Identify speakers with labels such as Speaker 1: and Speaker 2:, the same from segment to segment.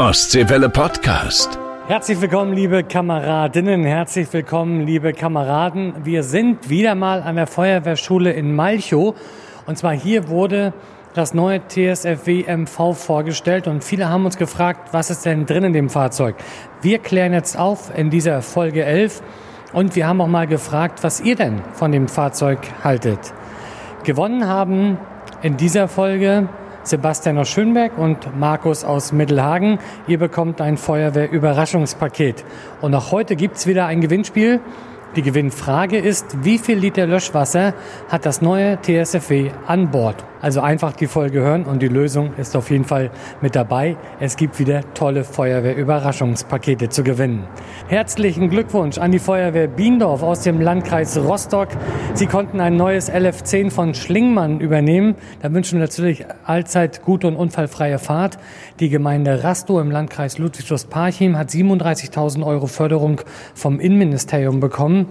Speaker 1: Ostseewelle Podcast.
Speaker 2: Herzlich willkommen, liebe Kameradinnen, herzlich willkommen, liebe Kameraden. Wir sind wieder mal an der Feuerwehrschule in Malchow. Und zwar hier wurde das neue TSFW MV vorgestellt und viele haben uns gefragt, was ist denn drin in dem Fahrzeug? Wir klären jetzt auf in dieser Folge 11 und wir haben auch mal gefragt, was ihr denn von dem Fahrzeug haltet. Gewonnen haben in dieser Folge Sebastian aus Schönberg und Markus aus Mittelhagen. Ihr bekommt ein Feuerwehr-Überraschungspaket. Und auch heute gibt's wieder ein Gewinnspiel. Die Gewinnfrage ist, wie viel Liter Löschwasser hat das neue TSFW an Bord? Also einfach die Folge hören und die Lösung ist auf jeden Fall mit dabei. Es gibt wieder tolle Feuerwehr-Überraschungspakete zu gewinnen. Herzlichen Glückwunsch an die Feuerwehr Biendorf aus dem Landkreis Rostock. Sie konnten ein neues LF10 von Schlingmann übernehmen. Da wünschen wir natürlich allzeit gute und unfallfreie Fahrt. Die Gemeinde Rastow im Landkreis Ludwigslust-Parchim hat 37.000 Euro Förderung vom Innenministerium bekommen.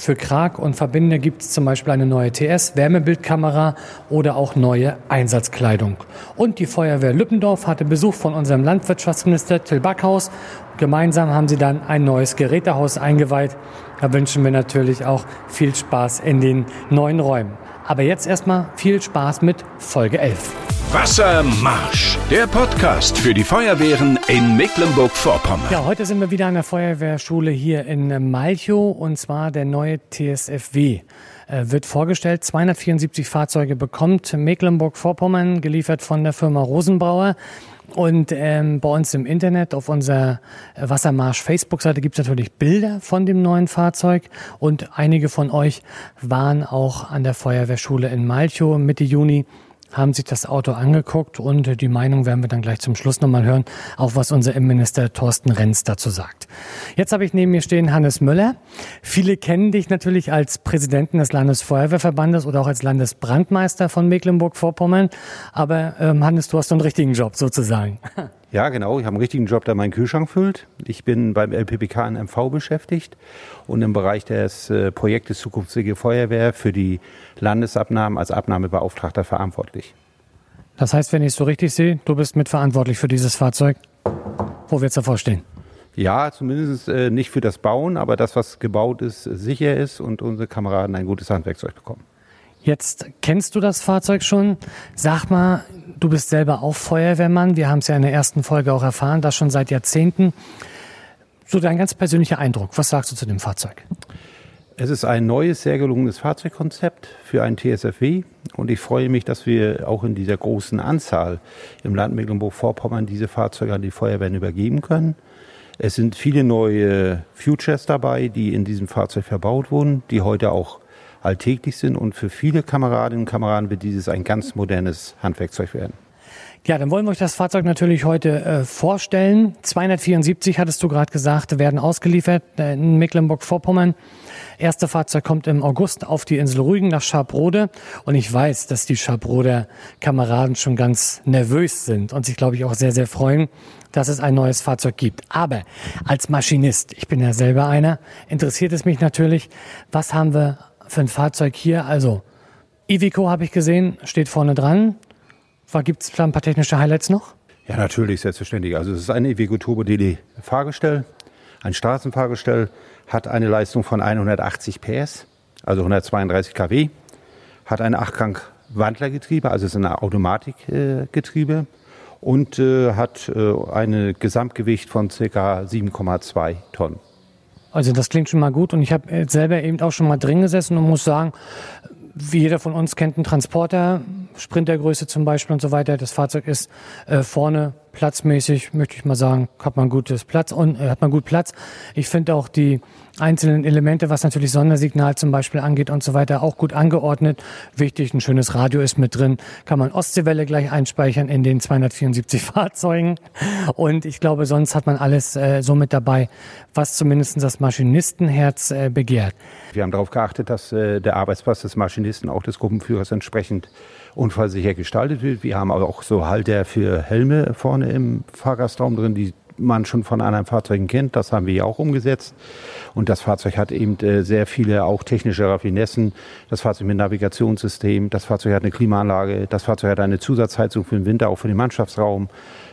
Speaker 2: Für Krag und Verbinde gibt es zum Beispiel eine neue TS, Wärmebildkamera oder auch neue Einsatzkleidung. Und die Feuerwehr Lüppendorf hatte Besuch von unserem Landwirtschaftsminister Till Backhaus. Gemeinsam haben sie dann ein neues Gerätehaus eingeweiht. Da wünschen wir natürlich auch viel Spaß in den neuen Räumen. Aber jetzt erstmal viel Spaß mit Folge 11.
Speaker 1: Wassermarsch, der Podcast für die Feuerwehren in Mecklenburg-Vorpommern.
Speaker 2: Ja, heute sind wir wieder an der Feuerwehrschule hier in Malchow und zwar der neue TSFW wird vorgestellt. 274 Fahrzeuge bekommt Mecklenburg-Vorpommern, geliefert von der Firma Rosenbrauer. Und ähm, bei uns im Internet auf unserer Wassermarsch Facebook-Seite gibt es natürlich Bilder von dem neuen Fahrzeug. Und einige von euch waren auch an der Feuerwehrschule in Malchow Mitte Juni haben sich das Auto angeguckt und die Meinung werden wir dann gleich zum Schluss nochmal hören, auch was unser Innenminister Thorsten Renz dazu sagt. Jetzt habe ich neben mir stehen Hannes Müller. Viele kennen dich natürlich als Präsidenten des Landesfeuerwehrverbandes oder auch als Landesbrandmeister von Mecklenburg-Vorpommern. Aber ähm, Hannes, du hast einen richtigen Job sozusagen.
Speaker 3: Ja, genau. Ich habe einen richtigen Job, der meinen Kühlschrank füllt. Ich bin beim LPPK in MV beschäftigt und im Bereich des äh, Projektes Zukünftige Feuerwehr für die Landesabnahmen als Abnahmebeauftragter verantwortlich.
Speaker 2: Das heißt, wenn ich es so richtig sehe, du bist mitverantwortlich für dieses Fahrzeug. Wo wird es davor stehen?
Speaker 3: Ja, zumindest äh, nicht für das Bauen, aber das, was gebaut ist, sicher ist und unsere Kameraden ein gutes Handwerkzeug bekommen.
Speaker 2: Jetzt kennst du das Fahrzeug schon. Sag mal, du bist selber auch Feuerwehrmann. Wir haben es ja in der ersten Folge auch erfahren, das schon seit Jahrzehnten. So dein ganz persönlicher Eindruck. Was sagst du zu dem Fahrzeug?
Speaker 3: Es ist ein neues, sehr gelungenes Fahrzeugkonzept für ein TSFW und ich freue mich, dass wir auch in dieser großen Anzahl im Land Mecklenburg-Vorpommern diese Fahrzeuge an die Feuerwehren übergeben können. Es sind viele neue Futures dabei, die in diesem Fahrzeug verbaut wurden, die heute auch alltäglich sind und für viele Kameradinnen und Kameraden wird dieses ein ganz modernes Handwerkzeug werden.
Speaker 2: Ja, dann wollen wir euch das Fahrzeug natürlich heute äh, vorstellen. 274 hattest du gerade gesagt, werden ausgeliefert äh, in Mecklenburg-Vorpommern. Erste Fahrzeug kommt im August auf die Insel Rügen nach Scharbrode. Und ich weiß, dass die Scharbroder Kameraden schon ganz nervös sind und sich, glaube ich, auch sehr, sehr freuen, dass es ein neues Fahrzeug gibt. Aber als Maschinist, ich bin ja selber einer, interessiert es mich natürlich, was haben wir für ein Fahrzeug hier? Also, Ivico habe ich gesehen, steht vorne dran. Gibt es ein paar technische Highlights noch?
Speaker 3: Ja, natürlich, selbstverständlich. Also es ist ein Iveco Turbo DD Fahrgestell, ein Straßenfahrgestell, hat eine Leistung von 180 PS, also 132 kW, hat ein 8-Gang Wandlergetriebe, also es ist ein Automatikgetriebe und äh, hat äh, ein Gesamtgewicht von ca. 7,2 Tonnen.
Speaker 2: Also das klingt schon mal gut und ich habe selber eben auch schon mal drin gesessen und muss sagen, wie jeder von uns kennt einen Transporter, Sprintergröße zum Beispiel und so weiter. Das Fahrzeug ist äh, vorne platzmäßig, möchte ich mal sagen, hat man gutes Platz und äh, hat man gut Platz. Ich finde auch die einzelnen Elemente, was natürlich Sondersignal zum Beispiel angeht und so weiter, auch gut angeordnet. Wichtig, ein schönes Radio ist mit drin. Kann man Ostseewelle gleich einspeichern in den 274 Fahrzeugen. Und ich glaube, sonst hat man alles äh, so mit dabei, was zumindest das Maschinistenherz äh, begehrt.
Speaker 3: Wir haben darauf geachtet, dass äh, der Arbeitsplatz des Maschinisten, auch des Gruppenführers entsprechend unfallsicher gestaltet wird. Wir haben aber auch so Halter für Helme vorne im Fahrgastraum drin, die man schon von anderen Fahrzeugen kennt. Das haben wir ja auch umgesetzt. Und das Fahrzeug hat eben äh, sehr viele auch technische Raffinessen. Das Fahrzeug mit Navigationssystem, das Fahrzeug hat eine Klimaanlage, das Fahrzeug hat eine Zusatzheizung für den Winter, auch für den Mannschaftsraum.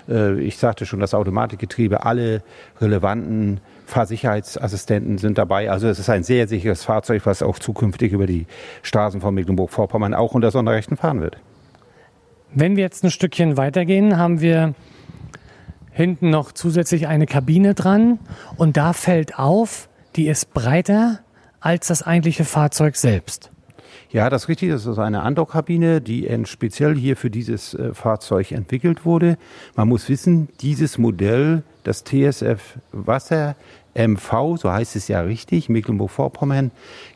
Speaker 3: Äh, ich sagte schon, das Automatikgetriebe, alle relevanten Fahrsicherheitsassistenten sind dabei. Also es ist ein sehr sicheres Fahrzeug, was auch zukünftig über die Straßen von Mecklenburg-Vorpommern auch unter Sonderrechten fahren wird.
Speaker 2: Wenn wir jetzt ein Stückchen weitergehen, haben wir hinten noch zusätzlich eine Kabine dran und da fällt auf, die ist breiter als das eigentliche Fahrzeug selbst.
Speaker 3: Ja, das ist richtig. Das ist eine Andockkabine, die speziell hier für dieses äh, Fahrzeug entwickelt wurde. Man muss wissen, dieses Modell, das TSF Wasser MV, so heißt es ja richtig, Mecklenburg-Vorpommern,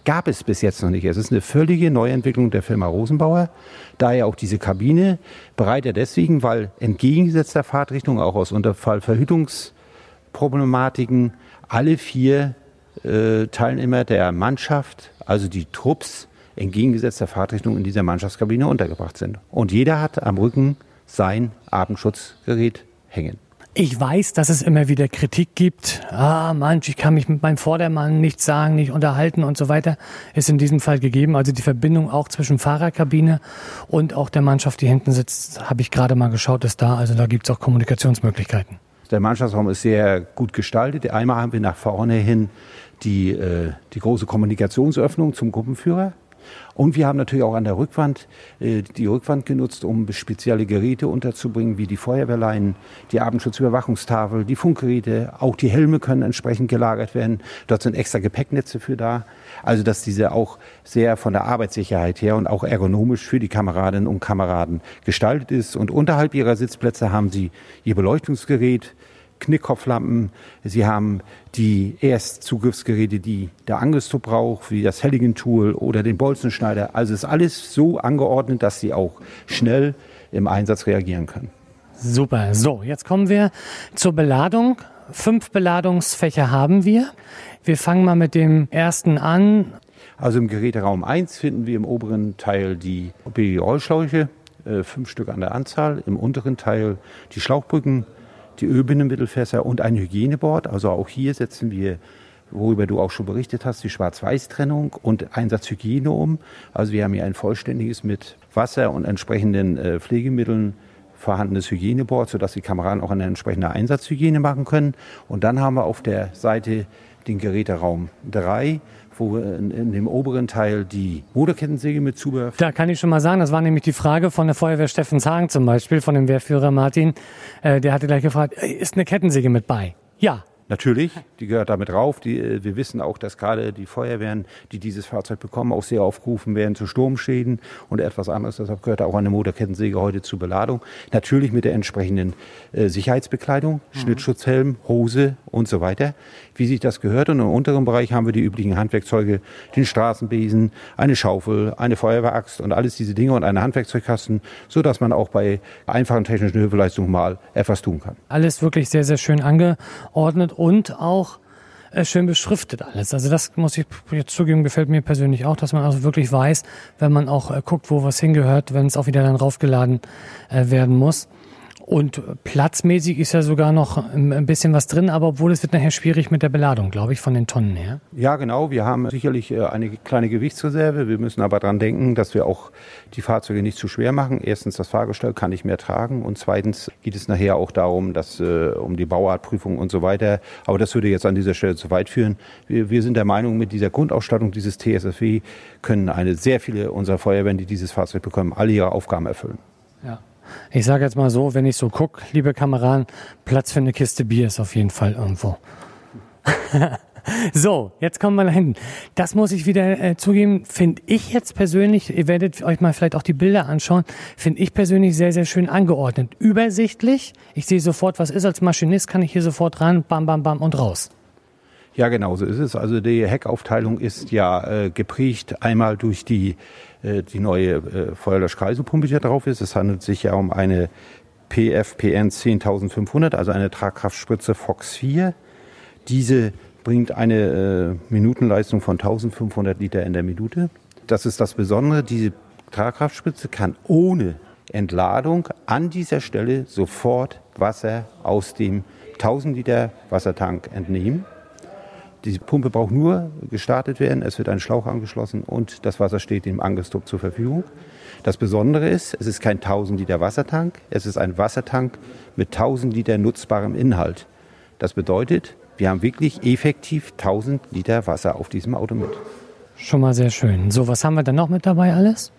Speaker 3: gab es bis jetzt noch nicht. Es ist eine völlige Neuentwicklung der Firma Rosenbauer. Daher auch diese Kabine breiter deswegen, weil entgegengesetzter Fahrtrichtung, auch aus Unterfallverhütungsproblematiken, alle vier äh, Teilnehmer der Mannschaft, also die Trupps, entgegengesetzter Fahrtrichtung in dieser Mannschaftskabine untergebracht sind. Und jeder hat am Rücken sein Abendschutzgerät hängen.
Speaker 2: Ich weiß, dass es immer wieder Kritik gibt. Ah, manch, ich kann mich mit meinem Vordermann nicht sagen, nicht unterhalten und so weiter. Ist in diesem Fall gegeben. Also die Verbindung auch zwischen Fahrerkabine und auch der Mannschaft, die hinten sitzt, habe ich gerade mal geschaut, ist da. Also da gibt es auch Kommunikationsmöglichkeiten.
Speaker 3: Der Mannschaftsraum ist sehr gut gestaltet. Einmal haben wir nach vorne hin die, äh, die große Kommunikationsöffnung zum Gruppenführer. Und wir haben natürlich auch an der Rückwand äh, die Rückwand genutzt, um spezielle Geräte unterzubringen, wie die Feuerwehrleinen, die Abendschutzüberwachungstafel, die Funkgeräte, auch die Helme können entsprechend gelagert werden. Dort sind extra Gepäcknetze für da. Also dass diese auch sehr von der Arbeitssicherheit her und auch ergonomisch für die Kameradinnen und Kameraden gestaltet ist. Und unterhalb ihrer Sitzplätze haben sie ihr Beleuchtungsgerät, Knickkopflampen. Sie haben die Erstzugriffsgeräte, die der Angriffstrupp braucht, wie das Helligen-Tool oder den Bolzenschneider. Also ist alles so angeordnet, dass sie auch schnell im Einsatz reagieren können.
Speaker 2: Super. So, jetzt kommen wir zur Beladung. Fünf Beladungsfächer haben wir. Wir fangen mal mit dem ersten an.
Speaker 3: Also im Geräteraum 1 finden wir im oberen Teil die BD-Rollschläuche, äh, fünf Stück an der Anzahl. Im unteren Teil die Schlauchbrücken, die Ölbindemittelfässer und ein Hygieneboard. Also auch hier setzen wir, worüber du auch schon berichtet hast, die Schwarz-Weiß-Trennung und Einsatzhygiene um. Also wir haben hier ein vollständiges mit Wasser und entsprechenden äh, Pflegemitteln vorhandenes Hygieneboard, sodass die Kameraden auch eine entsprechende Einsatzhygiene machen können. Und dann haben wir auf der Seite den Geräteraum 3 wo in, in, dem oberen Teil die Motorkettensäge mit Zubehör.
Speaker 2: Da kann ich schon mal sagen, das war nämlich die Frage von der Feuerwehr Steffen Zahn zum Beispiel, von dem Wehrführer Martin. Äh, der hatte gleich gefragt, ist eine Kettensäge mit bei? Ja,
Speaker 3: Natürlich, die gehört damit rauf. Die, äh, wir wissen auch, dass gerade die Feuerwehren, die dieses Fahrzeug bekommen, auch sehr aufgerufen werden zu Sturmschäden und etwas anderes. Deshalb gehört auch eine Motorkettensäge heute zur Beladung. Natürlich mit der entsprechenden äh, Sicherheitsbekleidung, mhm. Schnittschutzhelm, Hose und so weiter, wie sich das gehört. Und im unteren Bereich haben wir die üblichen Handwerkzeuge, den Straßenbesen, eine Schaufel, eine Feuerwehraxt und alles diese Dinge und einen Handwerkzeugkasten, sodass man auch bei einfachen technischen Hilfeleistungen mal etwas tun kann.
Speaker 2: Alles wirklich sehr, sehr schön angeordnet und auch äh, schön beschriftet alles. Also das muss ich jetzt zugeben, gefällt mir persönlich auch, dass man also wirklich weiß, wenn man auch äh, guckt, wo was hingehört, wenn es auch wieder dann raufgeladen äh, werden muss. Und platzmäßig ist ja sogar noch ein bisschen was drin, aber obwohl es wird nachher schwierig mit der Beladung, glaube ich, von den Tonnen her.
Speaker 3: Ja, genau. Wir haben sicherlich äh, eine kleine Gewichtsreserve. Wir müssen aber daran denken, dass wir auch die Fahrzeuge nicht zu schwer machen. Erstens, das Fahrgestell kann nicht mehr tragen und zweitens geht es nachher auch darum, dass äh, um die Bauartprüfung und so weiter. Aber das würde jetzt an dieser Stelle zu weit führen. Wir, wir sind der Meinung, mit dieser Grundausstattung dieses TSFW können eine sehr viele unserer Feuerwehren, die dieses Fahrzeug bekommen, alle ihre Aufgaben erfüllen.
Speaker 2: Ich sage jetzt mal so, wenn ich so gucke, liebe Kameraden, Platz für eine Kiste Bier ist auf jeden Fall irgendwo. so, jetzt kommen wir da hinten. Das muss ich wieder äh, zugeben, finde ich jetzt persönlich, ihr werdet euch mal vielleicht auch die Bilder anschauen, finde ich persönlich sehr, sehr schön angeordnet. Übersichtlich. Ich sehe sofort, was ist als Maschinist, kann ich hier sofort ran, bam, bam, bam und raus.
Speaker 3: Ja, genau so ist es. Also die Heckaufteilung ist ja äh, geprägt einmal durch die äh, die neue äh, Feuerlöschkreiselpumpe, die da drauf ist. Es handelt sich ja um eine PFPN 10500, also eine Tragkraftspritze Fox 4. Diese bringt eine äh, Minutenleistung von 1500 Liter in der Minute. Das ist das Besondere. Diese Tragkraftspritze kann ohne Entladung an dieser Stelle sofort Wasser aus dem 1000 Liter Wassertank entnehmen. Die Pumpe braucht nur gestartet werden, es wird ein Schlauch angeschlossen und das Wasser steht dem Angestup zur Verfügung. Das Besondere ist, es ist kein 1000 Liter Wassertank, es ist ein Wassertank mit 1000 Liter nutzbarem Inhalt. Das bedeutet, wir haben wirklich effektiv 1000 Liter Wasser auf diesem Auto mit.
Speaker 2: Schon mal sehr schön. So, was haben wir dann noch mit dabei alles?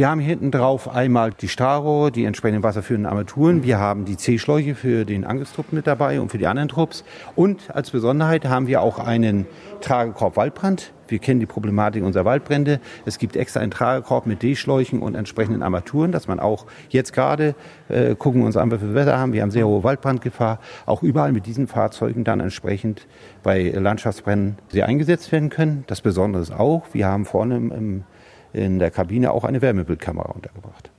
Speaker 3: Wir haben hinten drauf einmal die Strahlrohre, die entsprechenden wasserführenden Armaturen. Wir haben die C-Schläuche für den Angelstrupp mit dabei und für die anderen Trupps. Und als Besonderheit haben wir auch einen Tragekorb Waldbrand. Wir kennen die Problematik unserer Waldbrände. Es gibt extra einen Tragekorb mit D-Schläuchen und entsprechenden Armaturen, dass man auch jetzt gerade äh, gucken wir uns an, wie wir Wetter haben. Wir haben sehr hohe Waldbrandgefahr. Auch überall mit diesen Fahrzeugen dann entsprechend bei Landschaftsbränden sehr eingesetzt werden können. Das Besondere ist auch, wir haben vorne im in der Kabine auch eine Wärmebildkamera untergebracht.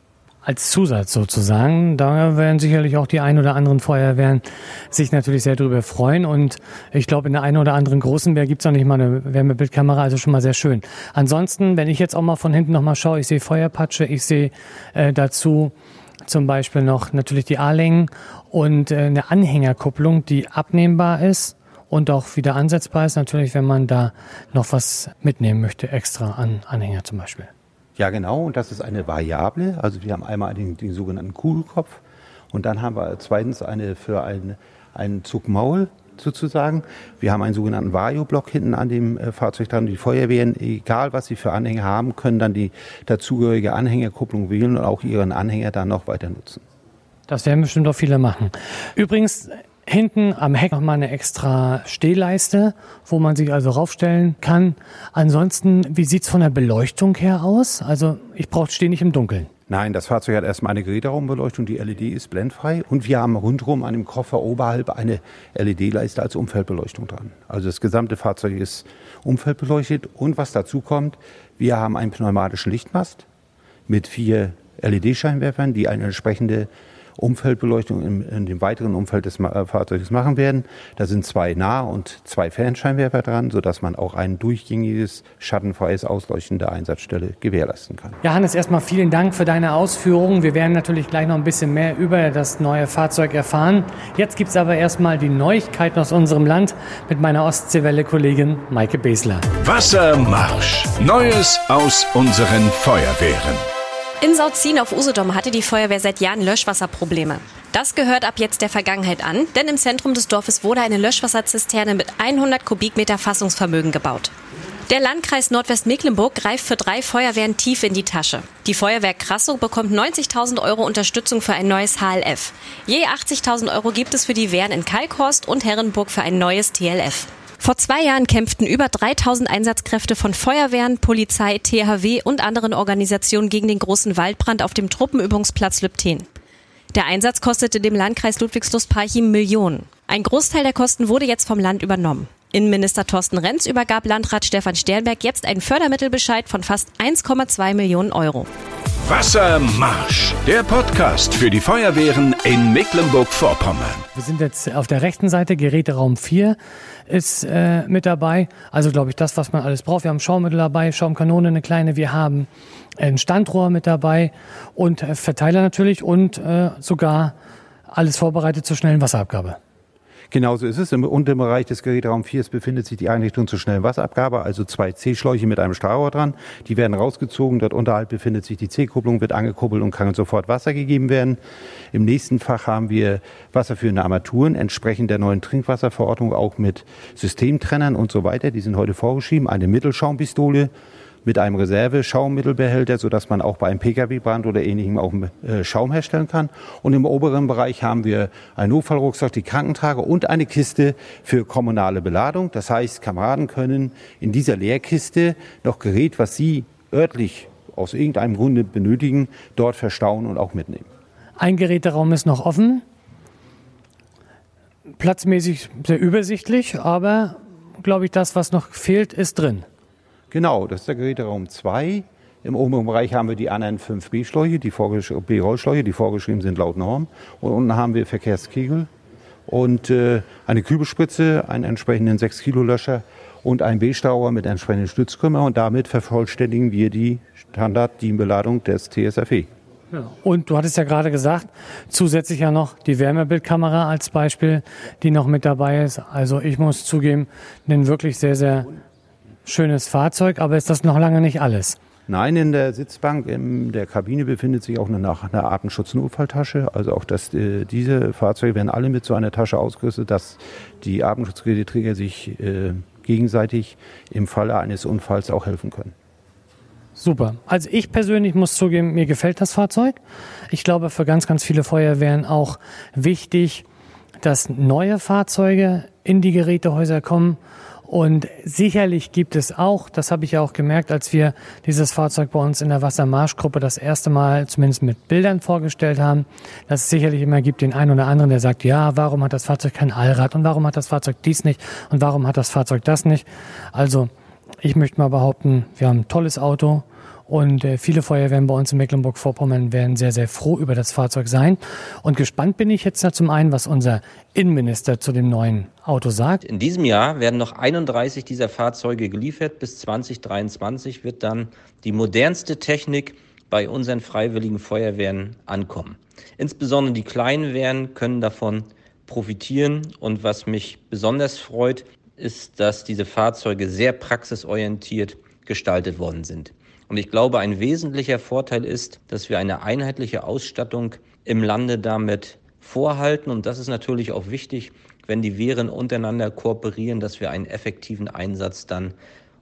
Speaker 2: Als Zusatz sozusagen, da werden sicherlich auch die ein oder anderen Feuerwehren sich natürlich sehr darüber freuen. Und ich glaube, in der einen oder anderen großen Wehr gibt es noch nicht mal eine Wärmebildkamera, also schon mal sehr schön. Ansonsten, wenn ich jetzt auch mal von hinten nochmal schaue, ich sehe Feuerpatsche, ich sehe äh, dazu zum Beispiel noch natürlich die A-Längen und äh, eine Anhängerkupplung, die abnehmbar ist und auch wieder ansetzbar ist, natürlich, wenn man da noch was mitnehmen möchte, extra an Anhänger zum Beispiel.
Speaker 3: Ja, genau, und das ist eine Variable. Also wir haben einmal den, den sogenannten Kugelkopf und dann haben wir zweitens eine für ein, einen Zugmaul sozusagen. Wir haben einen sogenannten Vario-Block hinten an dem äh, Fahrzeug dran. Die Feuerwehren, egal was sie für Anhänger haben, können dann die dazugehörige Anhängerkupplung wählen und auch ihren Anhänger dann noch weiter nutzen.
Speaker 2: Das werden bestimmt auch viele machen. Übrigens, Hinten am Heck nochmal eine extra Stehleiste, wo man sich also raufstellen kann. Ansonsten, wie sieht's von der Beleuchtung her aus? Also ich brauche stehe nicht im Dunkeln.
Speaker 3: Nein, das Fahrzeug hat erstmal eine Geräteraumbeleuchtung, die LED ist blendfrei und wir haben rundherum an dem Koffer oberhalb eine LED-Leiste als Umfeldbeleuchtung dran. Also das gesamte Fahrzeug ist umfeldbeleuchtet und was dazu kommt, wir haben einen pneumatischen Lichtmast mit vier LED-Scheinwerfern, die eine entsprechende Umfeldbeleuchtung in, in dem weiteren Umfeld des äh, Fahrzeugs machen werden. Da sind zwei Nah- und zwei Fernscheinwerfer dran, sodass man auch ein durchgängiges, schattenfreies Ausleuchten der Einsatzstelle gewährleisten kann.
Speaker 2: Ja, Hannes, erstmal vielen Dank für deine Ausführungen. Wir werden natürlich gleich noch ein bisschen mehr über das neue Fahrzeug erfahren. Jetzt gibt es aber erstmal die Neuigkeiten aus unserem Land mit meiner Ostseewelle-Kollegin Maike Besler.
Speaker 1: Wassermarsch. Neues aus unseren Feuerwehren.
Speaker 4: In Sauzin auf Usedom hatte die Feuerwehr seit Jahren Löschwasserprobleme. Das gehört ab jetzt der Vergangenheit an, denn im Zentrum des Dorfes wurde eine Löschwasserzisterne mit 100 Kubikmeter Fassungsvermögen gebaut. Der Landkreis Nordwestmecklenburg greift für drei Feuerwehren tief in die Tasche. Die Feuerwehr Krassow bekommt 90.000 Euro Unterstützung für ein neues HLF. Je 80.000 Euro gibt es für die Wehren in Kalkhorst und Herrenburg für ein neues TLF. Vor zwei Jahren kämpften über 3000 Einsatzkräfte von Feuerwehren, Polizei, THW und anderen Organisationen gegen den großen Waldbrand auf dem Truppenübungsplatz Lübten. Der Einsatz kostete dem Landkreis Ludwigslust-Parchim Millionen. Ein Großteil der Kosten wurde jetzt vom Land übernommen. Innenminister Thorsten Renz übergab Landrat Stefan Sternberg jetzt einen Fördermittelbescheid von fast 1,2 Millionen Euro.
Speaker 1: Wassermarsch, der Podcast für die Feuerwehren in Mecklenburg-Vorpommern.
Speaker 2: Wir sind jetzt auf der rechten Seite, Geräteraum 4 ist äh, mit dabei. Also glaube ich, das, was man alles braucht. Wir haben Schaumittel dabei, Schaumkanone, eine kleine. Wir haben ein Standrohr mit dabei und äh, Verteiler natürlich und äh, sogar alles vorbereitet zur schnellen Wasserabgabe.
Speaker 3: Genauso ist es. Im unteren Bereich des Geräteraum 4 befindet sich die Einrichtung zur schnellen Wasserabgabe, also zwei C-Schläuche mit einem Strahlrohr dran. Die werden rausgezogen. Dort unterhalb befindet sich die C-Kupplung, wird angekuppelt und kann sofort Wasser gegeben werden. Im nächsten Fach haben wir wasserführende Armaturen, entsprechend der neuen Trinkwasserverordnung auch mit Systemtrennern und so weiter. Die sind heute vorgeschrieben. Eine Mittelschaumpistole mit einem Reserve-Schaummittelbehälter, sodass man auch bei einem Pkw-Brand oder ähnlichem auch äh, Schaum herstellen kann. Und im oberen Bereich haben wir einen Notfallrucksack, die Krankentrage und eine Kiste für kommunale Beladung. Das heißt, Kameraden können in dieser Leerkiste noch Gerät, was sie örtlich aus irgendeinem Grunde benötigen, dort verstauen und auch mitnehmen.
Speaker 2: Ein Geräteraum ist noch offen. Platzmäßig sehr übersichtlich, aber glaube ich, das, was noch fehlt, ist drin.
Speaker 3: Genau, das ist der Geräteraum 2. Im oberen Bereich haben wir die anderen 5 B-Schläuche, die B-Rollschläuche, die vorgeschrieben sind laut Norm. Und unten haben wir Verkehrskegel und äh, eine Kübelspritze, einen entsprechenden 6-Kilo-Löscher und einen B-Stauer mit entsprechenden Stützkümmer. Und damit vervollständigen wir die Standard-DIN-Beladung des TSFE.
Speaker 2: Und du hattest ja gerade gesagt, zusätzlich ja noch die Wärmebildkamera als Beispiel, die noch mit dabei ist. Also ich muss zugeben, ein wirklich sehr, sehr schönes Fahrzeug, aber ist das noch lange nicht alles?
Speaker 3: Nein, in der Sitzbank in der Kabine befindet sich auch eine, eine Atemschutznotfalltasche. Also auch das, äh, diese Fahrzeuge werden alle mit so einer Tasche ausgerüstet, dass die Atemschutzgeräteträger sich äh, gegenseitig im Falle eines Unfalls auch helfen können.
Speaker 2: Super. Also ich persönlich muss zugeben, mir gefällt das Fahrzeug. Ich glaube, für ganz, ganz viele Feuerwehren auch wichtig, dass neue Fahrzeuge in die Gerätehäuser kommen. Und sicherlich gibt es auch, das habe ich ja auch gemerkt, als wir dieses Fahrzeug bei uns in der Wassermarschgruppe das erste Mal zumindest mit Bildern vorgestellt haben, dass es sicherlich immer gibt den einen oder anderen, der sagt, ja, warum hat das Fahrzeug kein Allrad und warum hat das Fahrzeug dies nicht und warum hat das Fahrzeug das nicht. Also ich möchte mal behaupten, wir haben ein tolles Auto, und äh, viele Feuerwehren bei uns in Mecklenburg-Vorpommern werden sehr, sehr froh über das Fahrzeug sein. Und gespannt bin ich jetzt da zum einen, was unser Innenminister zu dem neuen Auto sagt.
Speaker 5: In diesem Jahr werden noch 31 dieser Fahrzeuge geliefert. Bis 2023 wird dann die modernste Technik bei unseren freiwilligen Feuerwehren ankommen. Insbesondere die kleinen Wehren können davon profitieren. Und was mich besonders freut, ist, dass diese Fahrzeuge sehr praxisorientiert gestaltet worden sind. Und ich glaube, ein wesentlicher Vorteil ist, dass wir eine einheitliche Ausstattung im Lande damit vorhalten. Und das ist natürlich auch wichtig, wenn die Wehren untereinander kooperieren, dass wir einen effektiven Einsatz dann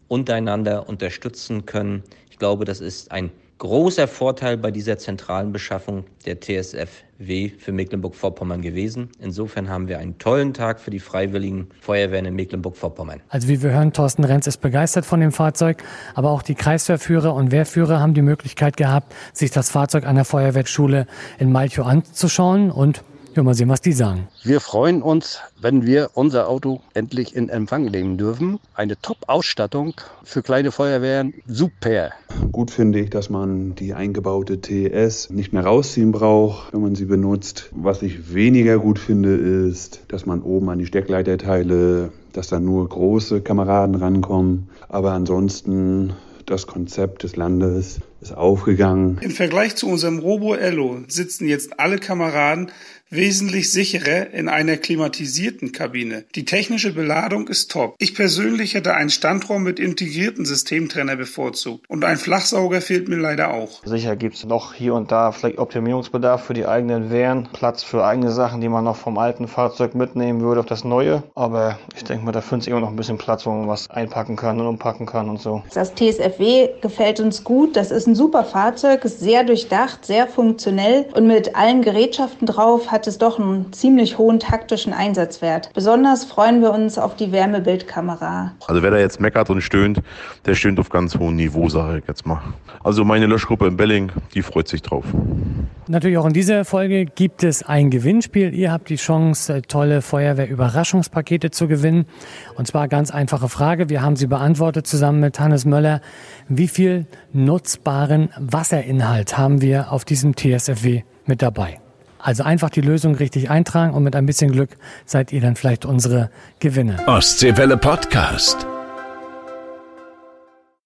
Speaker 5: untereinander unterstützen können. Ich glaube, das ist ein großer Vorteil bei dieser zentralen Beschaffung der TSFW für Mecklenburg-Vorpommern gewesen. Insofern haben wir einen tollen Tag für die freiwilligen Feuerwehren in Mecklenburg-Vorpommern.
Speaker 2: Also wie wir hören, Thorsten Renz ist begeistert von dem Fahrzeug, aber auch die Kreiswehrführer und Wehrführer haben die Möglichkeit gehabt, sich das Fahrzeug an der Feuerwehrschule in Malchow anzuschauen und ja, mal sehen, was die sagen.
Speaker 6: Wir freuen uns, wenn wir unser Auto endlich in Empfang nehmen dürfen. Eine Top-Ausstattung für kleine Feuerwehren. Super.
Speaker 7: Gut finde ich, dass man die eingebaute TS nicht mehr rausziehen braucht, wenn man sie benutzt. Was ich weniger gut finde, ist, dass man oben an die Steckleiterteile, dass da nur große Kameraden rankommen. Aber ansonsten das Konzept des Landes ist aufgegangen.
Speaker 8: Im Vergleich zu unserem Robo Ello sitzen jetzt alle Kameraden wesentlich sicherer in einer klimatisierten Kabine. Die technische Beladung ist top. Ich persönlich hätte einen Standraum mit integrierten Systemtrenner bevorzugt. Und ein Flachsauger fehlt mir leider auch.
Speaker 9: Sicher gibt es noch hier und da vielleicht Optimierungsbedarf für die eigenen Wehren, Platz für eigene Sachen, die man noch vom alten Fahrzeug mitnehmen würde auf das neue. Aber ich denke mal, da findet sich immer noch ein bisschen Platz, wo man was einpacken kann und umpacken kann und so.
Speaker 10: Das TSFW gefällt uns gut. Das ist ein super Fahrzeug, ist sehr durchdacht, sehr funktionell und mit allen Gerätschaften drauf hat hat es doch einen ziemlich hohen taktischen Einsatzwert. Besonders freuen wir uns auf die Wärmebildkamera.
Speaker 11: Also wer da jetzt meckert und stöhnt, der stöhnt auf ganz hohem Niveau, sage ich jetzt mal. Also meine Löschgruppe in Belling, die freut sich drauf.
Speaker 2: Natürlich auch in dieser Folge gibt es ein Gewinnspiel. Ihr habt die Chance, tolle Feuerwehr-Überraschungspakete zu gewinnen. Und zwar ganz einfache Frage. Wir haben sie beantwortet zusammen mit Hannes Möller. Wie viel nutzbaren Wasserinhalt haben wir auf diesem TSFW mit dabei? Also einfach die Lösung richtig eintragen und mit ein bisschen Glück seid ihr dann vielleicht unsere Gewinner.
Speaker 1: Ostseewelle Podcast.